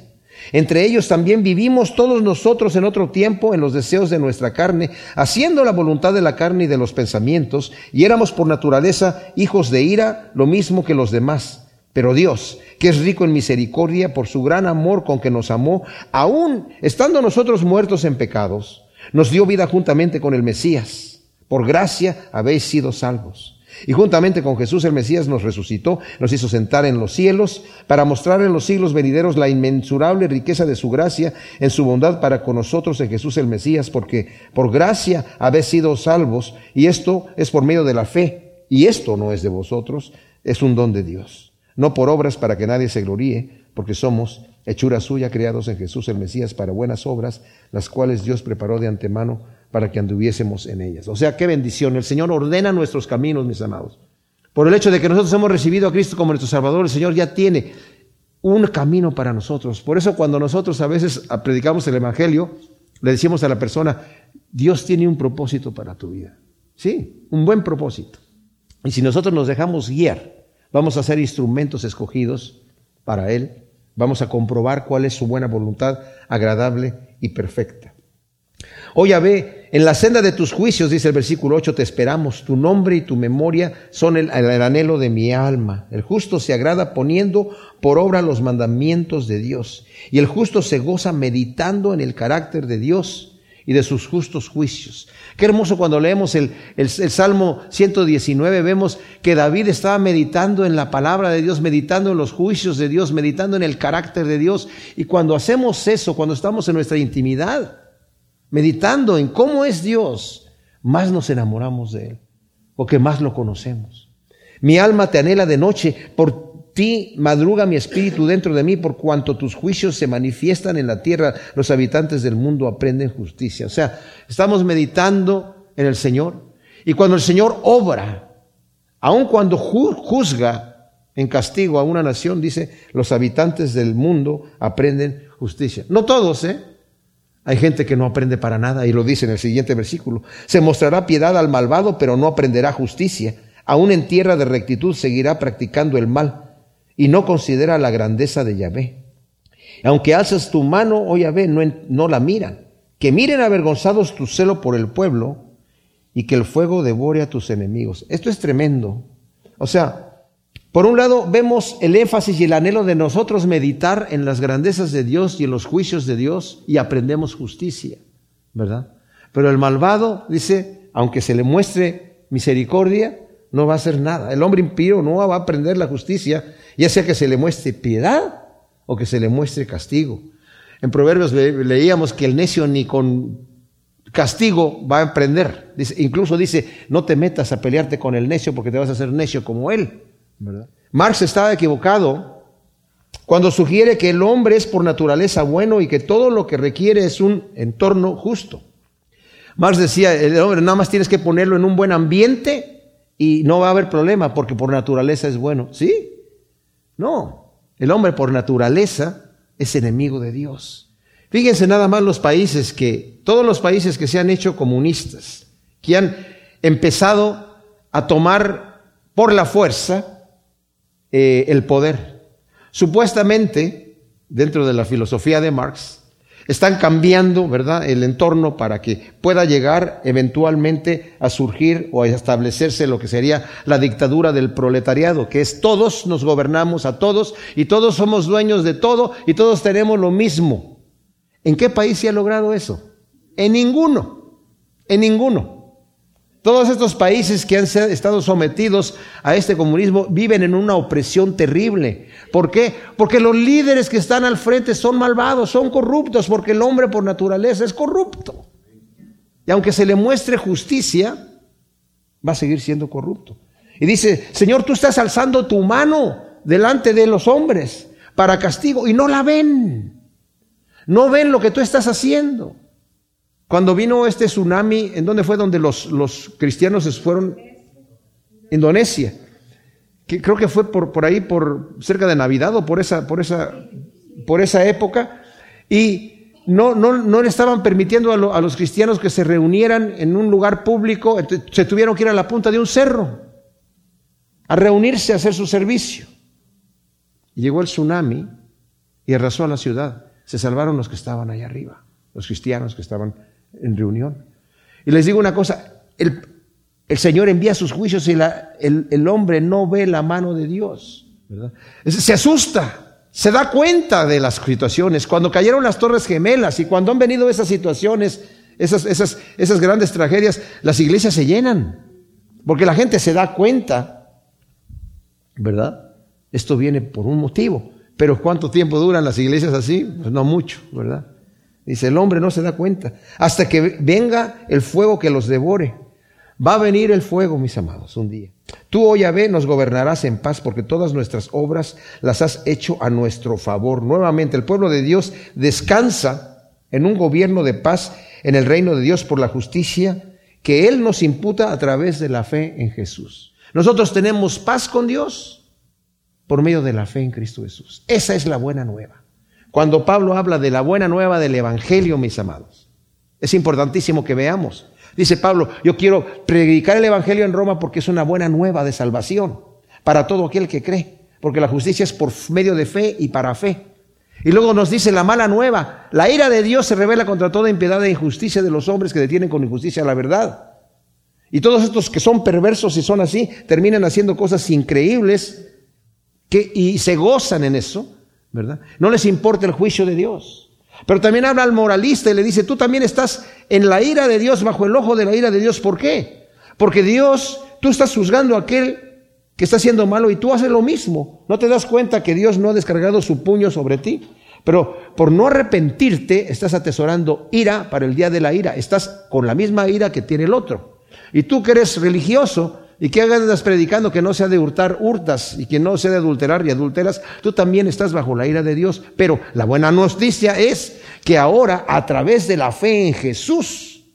Entre ellos también vivimos todos nosotros en otro tiempo en los deseos de nuestra carne, haciendo la voluntad de la carne y de los pensamientos, y éramos por naturaleza hijos de ira, lo mismo que los demás. Pero Dios, que es rico en misericordia por su gran amor con que nos amó, aun estando nosotros muertos en pecados, nos dio vida juntamente con el Mesías. Por gracia habéis sido salvos. Y juntamente con Jesús el Mesías nos resucitó, nos hizo sentar en los cielos para mostrar en los siglos venideros la inmensurable riqueza de su gracia en su bondad para con nosotros en Jesús el Mesías, porque por gracia habéis sido salvos, y esto es por medio de la fe, y esto no es de vosotros, es un don de Dios. No por obras para que nadie se gloríe, porque somos hechura suya creados en Jesús el Mesías para buenas obras, las cuales Dios preparó de antemano para que anduviésemos en ellas. O sea, qué bendición. El Señor ordena nuestros caminos, mis amados. Por el hecho de que nosotros hemos recibido a Cristo como nuestro Salvador, el Señor ya tiene un camino para nosotros. Por eso cuando nosotros a veces predicamos el Evangelio, le decimos a la persona, Dios tiene un propósito para tu vida. Sí, un buen propósito. Y si nosotros nos dejamos guiar Vamos a ser instrumentos escogidos para Él. Vamos a comprobar cuál es su buena voluntad, agradable y perfecta. Oh ve, en la senda de tus juicios, dice el versículo 8, te esperamos. Tu nombre y tu memoria son el, el, anhelo de mi alma. El justo se agrada poniendo por obra los mandamientos de Dios. Y el justo se goza meditando en el carácter de Dios y de sus justos juicios. Qué hermoso cuando leemos el, el, Salmo 119, vemos que David estaba meditando en la palabra de Dios, meditando en los juicios de Dios, meditando en el carácter de Dios. Y cuando hacemos eso, cuando estamos en nuestra intimidad, meditando en cómo es Dios, más nos enamoramos de Él, porque más lo conocemos. Mi alma te anhela de noche por ti madruga mi espíritu dentro de mí por cuanto tus juicios se manifiestan en la tierra, los habitantes del mundo aprenden justicia. O sea, estamos meditando en el Señor y cuando el Señor obra, aun cuando juzga en castigo a una nación, dice, los habitantes del mundo aprenden justicia. No todos, ¿eh? Hay gente que no aprende para nada y lo dice en el siguiente versículo. Se mostrará piedad al malvado, pero no aprenderá justicia. Aún en tierra de rectitud seguirá practicando el mal y no considera la grandeza de Yahvé. Aunque alzas tu mano, oh Yahvé, no, no la miran. Que miren avergonzados tu celo por el pueblo y que el fuego devore a tus enemigos. Esto es tremendo. O sea, por un lado vemos el énfasis y el anhelo de nosotros meditar en las grandezas de Dios y en los juicios de Dios y aprendemos justicia, ¿verdad? Pero el malvado dice, aunque se le muestre misericordia, no va a hacer nada. El hombre impío no va a aprender la justicia ya sea que se le muestre piedad o que se le muestre castigo. En Proverbios leíamos que el necio ni con castigo va a aprender. incluso dice, no te metas a pelearte con el necio porque te vas a hacer necio como él. Marx estaba equivocado cuando sugiere que el hombre es por naturaleza bueno y que todo lo que requiere es un entorno justo. Marx decía, el hombre nada más tienes que ponerlo en un buen ambiente y no va a haber problema porque por naturaleza es bueno. ¿Sí? No, el hombre por naturaleza es enemigo de Dios. Fíjense nada más los países que, todos los países que se han hecho comunistas, que han empezado a tomar por la fuerza eh, el poder. Supuestamente, dentro de la filosofía de Marx, están cambiando, ¿verdad?, el entorno para que pueda llegar eventualmente a surgir o a establecerse lo que sería la dictadura del proletariado, que es todos nos gobernamos a todos y todos somos dueños de todo y todos tenemos lo mismo. ¿En qué país se ha logrado eso? En ninguno, en ninguno. Todos estos países que han estado sometidos a este comunismo viven en una opresión terrible. ¿Por qué? Porque los líderes que están al frente son malvados, son corruptos, porque el hombre por naturaleza es corrupto. Y aunque se le muestre justicia, va a seguir siendo corrupto. Y dice, Señor, tú estás alzando tu mano delante de los hombres para castigo y no la ven. No ven lo que tú estás haciendo. Cuando vino este tsunami, ¿en dónde fue donde los, los cristianos se fueron? Indonesia. Que creo que fue por, por ahí, por cerca de Navidad o por esa, por esa, por esa época. Y no, no, no le estaban permitiendo a, a, los cristianos que se reunieran en un lugar público. Se tuvieron que ir a la punta de un cerro a reunirse a hacer su servicio. Llegó el tsunami y arrasó a la ciudad. Se salvaron los que estaban ahí arriba, los cristianos que estaban en reunión. Y les digo una cosa, el, el Señor envía sus juicios y el, el, hombre no ve la mano de Dios. ¿verdad? Se asusta, se da cuenta de las situaciones. Cuando cayeron las torres gemelas y cuando han venido esas situaciones, esas, esas, esas grandes tragedias, las iglesias se llenan. Porque la gente se da cuenta, ¿verdad? Esto viene por un motivo. Pero ¿cuánto tiempo duran las iglesias así? Pues no mucho, ¿verdad? Dice, el hombre no se da cuenta. Hasta que venga el fuego que los devore. Va a venir el fuego, mis amados, un día. Tú, oh Yahvé, nos gobernarás en paz porque todas nuestras obras las has hecho a nuestro favor. Nuevamente, el pueblo de Dios descansa en un gobierno de paz en el reino de Dios por la justicia que Él nos imputa a través de la fe en Jesús. Nosotros tenemos paz con Dios por medio de la fe en Cristo Jesús. Esa es la buena nueva. Cuando Pablo habla de la buena nueva del Evangelio, mis amados, es importantísimo que veamos. Dice Pablo, yo quiero predicar el Evangelio en Roma porque es una buena nueva de salvación para todo aquel que cree, porque la justicia es por medio de fe y para fe. Y luego nos dice la mala nueva, la ira de Dios se revela contra toda impiedad e injusticia de los hombres que detienen con injusticia la verdad. Y todos estos que son perversos y son así, terminan haciendo cosas increíbles que, y se gozan en eso No les importa el juicio de Dios. Pero también habla al moralista y le dice, tú también estás en la ira de Dios, bajo el ojo de la ira de Dios. ¿Por qué? Porque Dios, tú estás juzgando a aquel que está haciendo malo y tú haces lo mismo. ¿No te das cuenta que Dios no ha descargado su puño sobre ti? Pero por no arrepentirte, estás atesorando ira para el día de la ira. Estás con la misma ira que tiene el otro. Y tú que eres religioso, ¿Y qué andas predicando que no sea de hurtar, hurtas, y que no sea de adulterar y adulteras? Tú también estás bajo la ira de Dios. Pero la buena noticia es que ahora, a través de la fe en Jesús,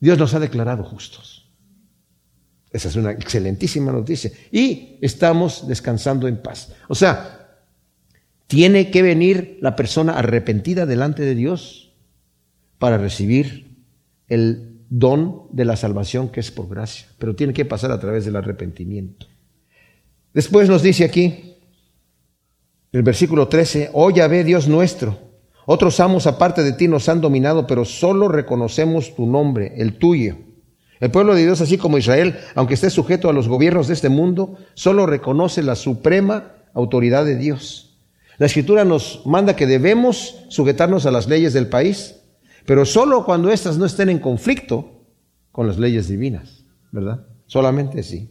Dios nos ha declarado justos. Esa es una excelentísima noticia. Y estamos descansando en paz. O sea, tiene que venir la persona arrepentida delante de Dios para recibir el don de la salvación que es por gracia, pero tiene que pasar a través del arrepentimiento. Después nos dice aquí, el versículo 13, oh ve Dios nuestro, otros amos aparte de ti nos han dominado, pero solo reconocemos tu nombre, el tuyo. El pueblo de Dios, así como Israel, aunque esté sujeto a los gobiernos de este mundo, solo reconoce la suprema autoridad de Dios. La escritura nos manda que debemos sujetarnos a las leyes del país, pero solo cuando éstas no estén en conflicto con las leyes divinas, ¿verdad? Solamente sí.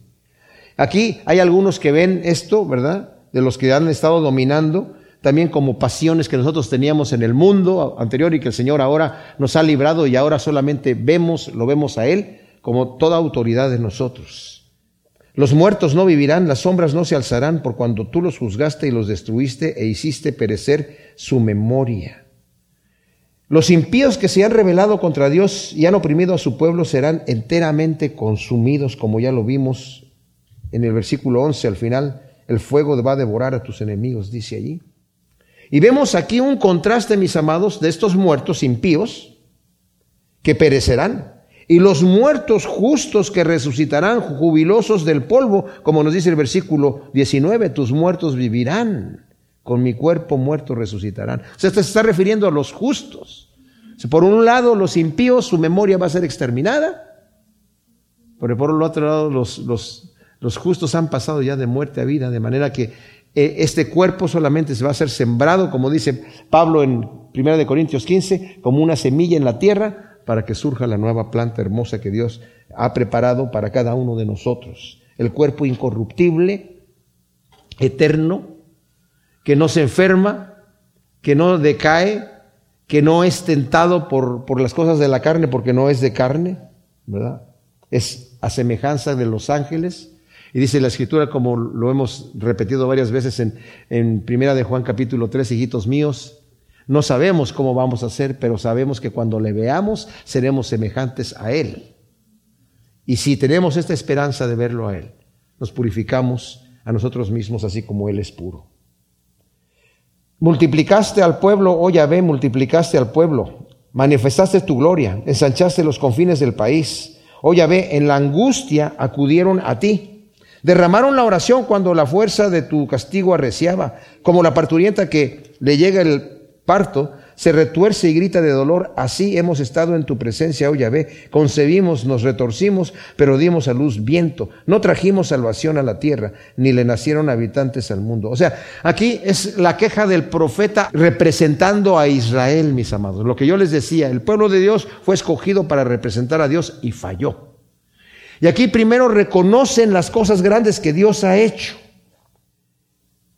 Aquí hay algunos que ven esto, ¿verdad? De los que han estado dominando, también como pasiones que nosotros teníamos en el mundo anterior y que el Señor ahora nos ha librado y ahora solamente vemos, lo vemos a Él como toda autoridad de nosotros. Los muertos no vivirán, las sombras no se alzarán por cuando tú los juzgaste y los destruiste e hiciste perecer su memoria. Los impíos que se han rebelado contra Dios y han oprimido a su pueblo serán enteramente consumidos, como ya lo vimos en el versículo 11 al final. El fuego va a devorar a tus enemigos, dice allí. Y vemos aquí un contraste, mis amados, de estos muertos impíos que perecerán y los muertos justos que resucitarán jubilosos del polvo, como nos dice el versículo 19, tus muertos vivirán con mi cuerpo muerto resucitarán. O sea, se está refiriendo a los justos. por un lado, los impíos, su memoria va a ser exterminada, pero por el otro lado, los, los, los justos han pasado ya de muerte a vida, de manera que eh, este cuerpo solamente se va a ser sembrado, como dice Pablo en 1 Corintios 15, como una semilla en la tierra, para que surja la nueva planta hermosa que Dios ha preparado para cada uno de nosotros. El cuerpo incorruptible, eterno, que no se enferma, que no decae, que no es tentado por, por las cosas de la carne porque no es de carne, ¿verdad? Es a semejanza de los ángeles. Y dice la escritura, como lo hemos repetido varias veces en, en Primera de Juan capítulo 3, hijitos míos, no sabemos cómo vamos a ser, pero sabemos que cuando le veamos seremos semejantes a Él. Y si tenemos esta esperanza de verlo a Él, nos purificamos a nosotros mismos así como Él es puro. Multiplicaste al pueblo, oh Yahvé, multiplicaste al pueblo, manifestaste tu gloria, ensanchaste los confines del país. Oh Yahvé, en la angustia acudieron a ti. Derramaron la oración cuando la fuerza de tu castigo arreciaba, como la parturienta que le llega el parto, se retuerce y grita de dolor, así hemos estado en tu presencia, oh Yahvé, concebimos, nos retorcimos, pero dimos a luz viento, no trajimos salvación a la tierra, ni le nacieron habitantes al mundo. O sea, aquí es la queja del profeta representando a Israel, mis amados. Lo que yo les decía, el pueblo de Dios fue escogido para representar a Dios y falló. Y aquí primero reconocen las cosas grandes que Dios ha hecho.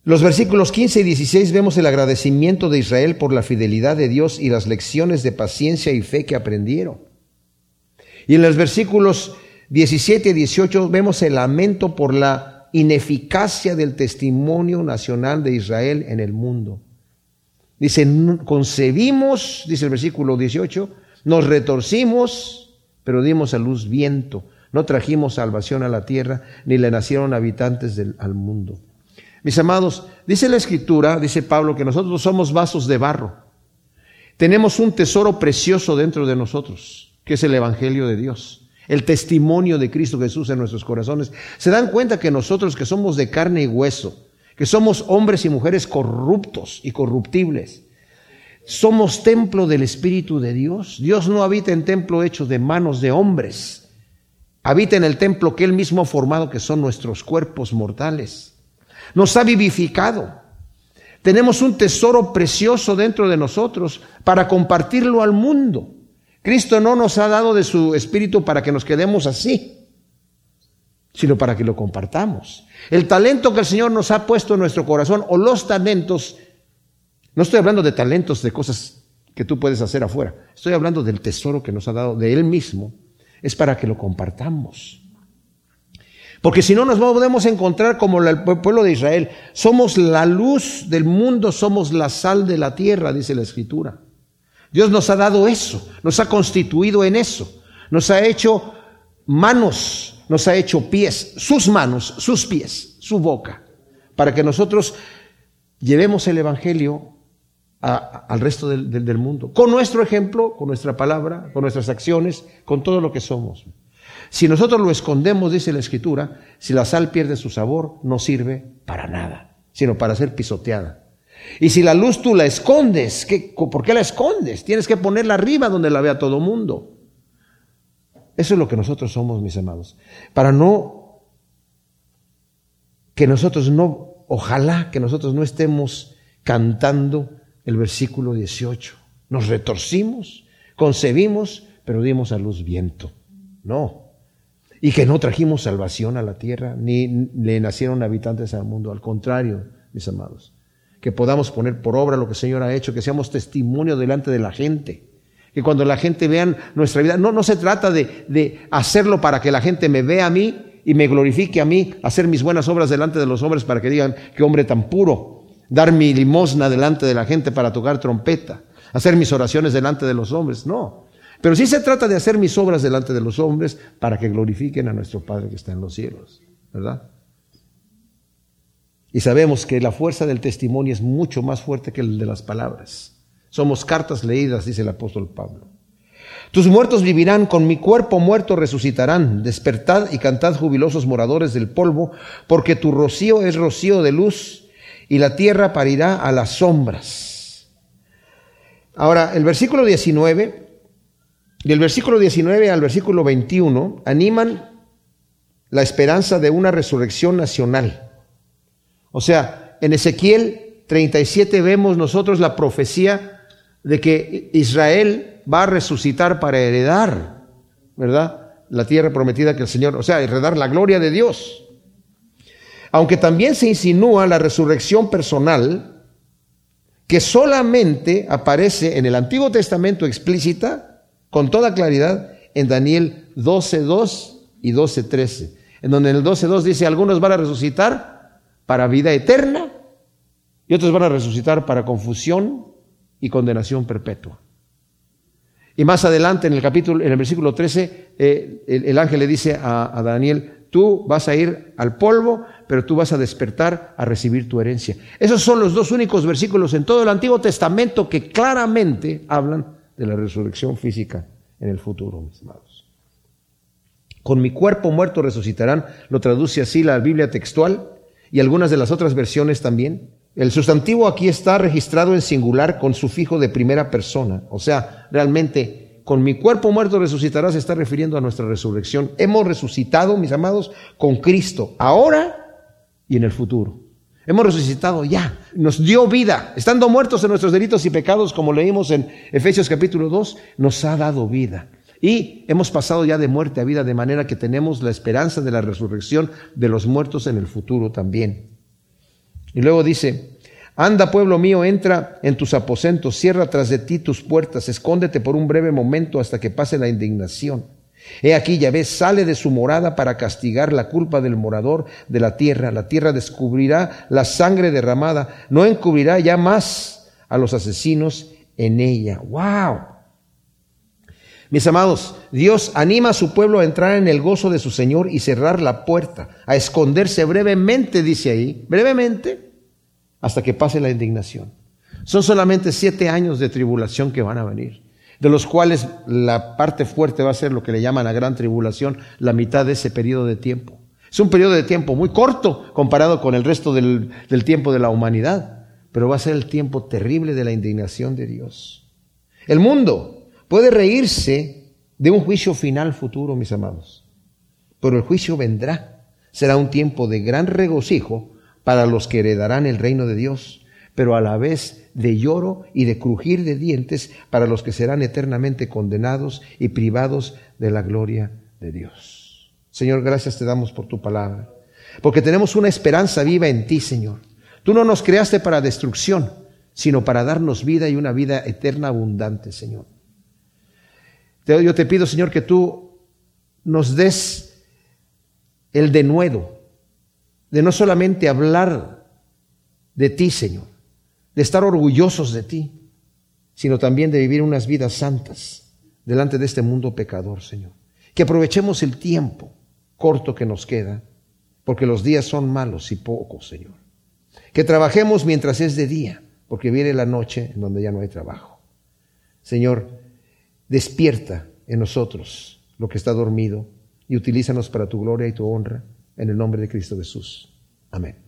Los versículos 15 y 16 vemos el agradecimiento de Israel por la fidelidad de Dios y las lecciones de paciencia y fe que aprendieron. Y en los versículos 17 y 18 vemos el lamento por la ineficacia del testimonio nacional de Israel en el mundo. Dice, concebimos, dice el versículo 18, nos retorcimos, pero dimos a luz viento. No trajimos salvación a la tierra, ni le nacieron habitantes del, al mundo. Mis amados, dice la escritura, dice Pablo, que nosotros somos vasos de barro. Tenemos un tesoro precioso dentro de nosotros, que es el Evangelio de Dios, el testimonio de Cristo Jesús en nuestros corazones. Se dan cuenta que nosotros que somos de carne y hueso, que somos hombres y mujeres corruptos y corruptibles, somos templo del Espíritu de Dios. Dios no habita en templo hecho de manos de hombres, habita en el templo que Él mismo ha formado, que son nuestros cuerpos mortales nos ha vivificado. Tenemos un tesoro precioso dentro de nosotros para compartirlo al mundo. Cristo no nos ha dado de su espíritu para que nos quedemos así, sino para que lo compartamos. El talento que el Señor nos ha puesto en nuestro corazón o los talentos, no estoy hablando de talentos de cosas que tú puedes hacer afuera, estoy hablando del tesoro que nos ha dado de Él mismo, es para que lo compartamos. Porque si no nos podemos encontrar como el pueblo de Israel. Somos la luz del mundo, somos la sal de la tierra, dice la escritura. Dios nos ha dado eso, nos ha constituido en eso. Nos ha hecho manos, nos ha hecho pies, sus manos, sus pies, su boca, para que nosotros llevemos el Evangelio al resto del, mundo, con nuestro ejemplo, con nuestra palabra, con nuestras acciones, con todo lo que somos. Si nosotros lo escondemos, dice la Escritura, si la sal pierde su sabor, no sirve para nada, sino para ser pisoteada. Y si la luz tú la escondes, ¿qué, ¿por qué la escondes? Tienes que ponerla arriba donde la vea todo mundo. Eso es lo que nosotros somos, mis amados. Para no, que nosotros no, ojalá que nosotros no estemos cantando el versículo 18. Nos retorcimos, concebimos, pero dimos a luz viento. No, y que no trajimos salvación a la tierra, ni le nacieron habitantes al mundo. Al contrario, mis amados, que podamos poner por obra lo que el Señor ha hecho, que seamos testimonio delante de la gente. Que cuando la gente vea nuestra vida, no, no se trata de, de hacerlo para que la gente me vea a mí y me glorifique a mí, hacer mis buenas obras delante de los hombres para que digan qué hombre tan puro, dar mi limosna delante de la gente para tocar trompeta, hacer mis oraciones delante de los hombres. No, pero sí se trata de hacer mis obras delante de los hombres para que glorifiquen a nuestro Padre que está en los cielos, ¿verdad? Y sabemos que la fuerza del testimonio es mucho más fuerte que el de las palabras. Somos cartas leídas, dice el apóstol Pablo. Tus muertos vivirán, con mi cuerpo muerto resucitarán. Despertad y cantad jubilosos moradores del polvo, porque tu rocío es rocío de luz y la tierra parirá a las sombras. Ahora, el versículo 19 del versículo 19 al versículo 21 animan la esperanza de una resurrección nacional. O sea, en Ezequiel 37 vemos nosotros la profecía de que Israel va a resucitar para heredar, ¿verdad? La tierra prometida que el Señor, o sea, heredar la gloria de Dios. Aunque también se insinúa la resurrección personal que solamente aparece en el Antiguo Testamento explícita con toda claridad en Daniel 12.2 y 12.13. en donde en el 12.2 dice, algunos van a resucitar para vida eterna y otros van a resucitar para confusión y condenación perpetua. Y más adelante en el capítulo, en el versículo 13, eh, el, ángel le dice a, a Daniel, tú vas a ir al polvo, pero tú vas a despertar a recibir tu herencia. Esos son los dos únicos versículos en todo el Antiguo Testamento que claramente hablan de la resurrección física en el futuro, mis amados. Con mi cuerpo muerto resucitarán, lo traduce así la Biblia textual y algunas de las otras versiones también. El sustantivo aquí está registrado en singular con sufijo de primera persona, o sea, realmente con mi cuerpo muerto resucitará se está refiriendo a nuestra resurrección. Hemos resucitado, mis amados, con Cristo, ahora y en el futuro. Hemos resucitado ya, nos dio vida. Estando muertos en nuestros delitos y pecados, como leímos en Efesios capítulo 2, nos ha dado vida. Y hemos pasado ya de muerte a vida, de manera que tenemos la esperanza de la resurrección de los muertos en el futuro también. Y luego dice, anda pueblo mío, entra en tus aposentos, cierra tras de ti tus puertas, escóndete por un breve momento hasta que pase la indignación. He aquí Yahvé sale de su morada para castigar la culpa del morador de la tierra. La tierra descubrirá la sangre derramada, no encubrirá ya más a los asesinos en ella. ¡Wow! Mis amados, Dios anima a su pueblo a entrar en el gozo de su Señor y cerrar la puerta, a esconderse brevemente, dice ahí, brevemente, hasta que pase la indignación. Son solamente siete años de tribulación que van a venir, de los cuales la parte fuerte va a ser lo que le llaman la gran tribulación, la mitad de ese periodo de tiempo. Es un periodo de tiempo muy corto comparado con el resto del, del tiempo de la humanidad, pero va a ser el tiempo terrible de la indignación de Dios. El mundo Puede reírse de un juicio final futuro, mis amados, pero el juicio vendrá. Será un tiempo de gran regocijo para los que heredarán el reino de Dios, pero a la vez de lloro y de crujir de dientes para los que serán eternamente condenados y privados de la gloria de Dios. Señor, gracias te damos por tu palabra, porque tenemos una esperanza viva en ti, Señor. Tú no nos creaste para destrucción, sino para darnos vida y una vida eterna abundante, Señor. Yo te pido, Señor, que tú nos des el denuedo de no solamente hablar de ti, Señor, de estar orgullosos de ti, sino también de vivir unas vidas santas delante de este mundo pecador, Señor. Que aprovechemos el tiempo corto que nos queda, porque los días son malos y pocos, Señor. Que trabajemos mientras es de día, porque viene la noche en donde ya no hay trabajo. Señor, Despierta en nosotros lo que está dormido y utilízanos para tu gloria y tu honra. En el nombre de Cristo Jesús. Amén.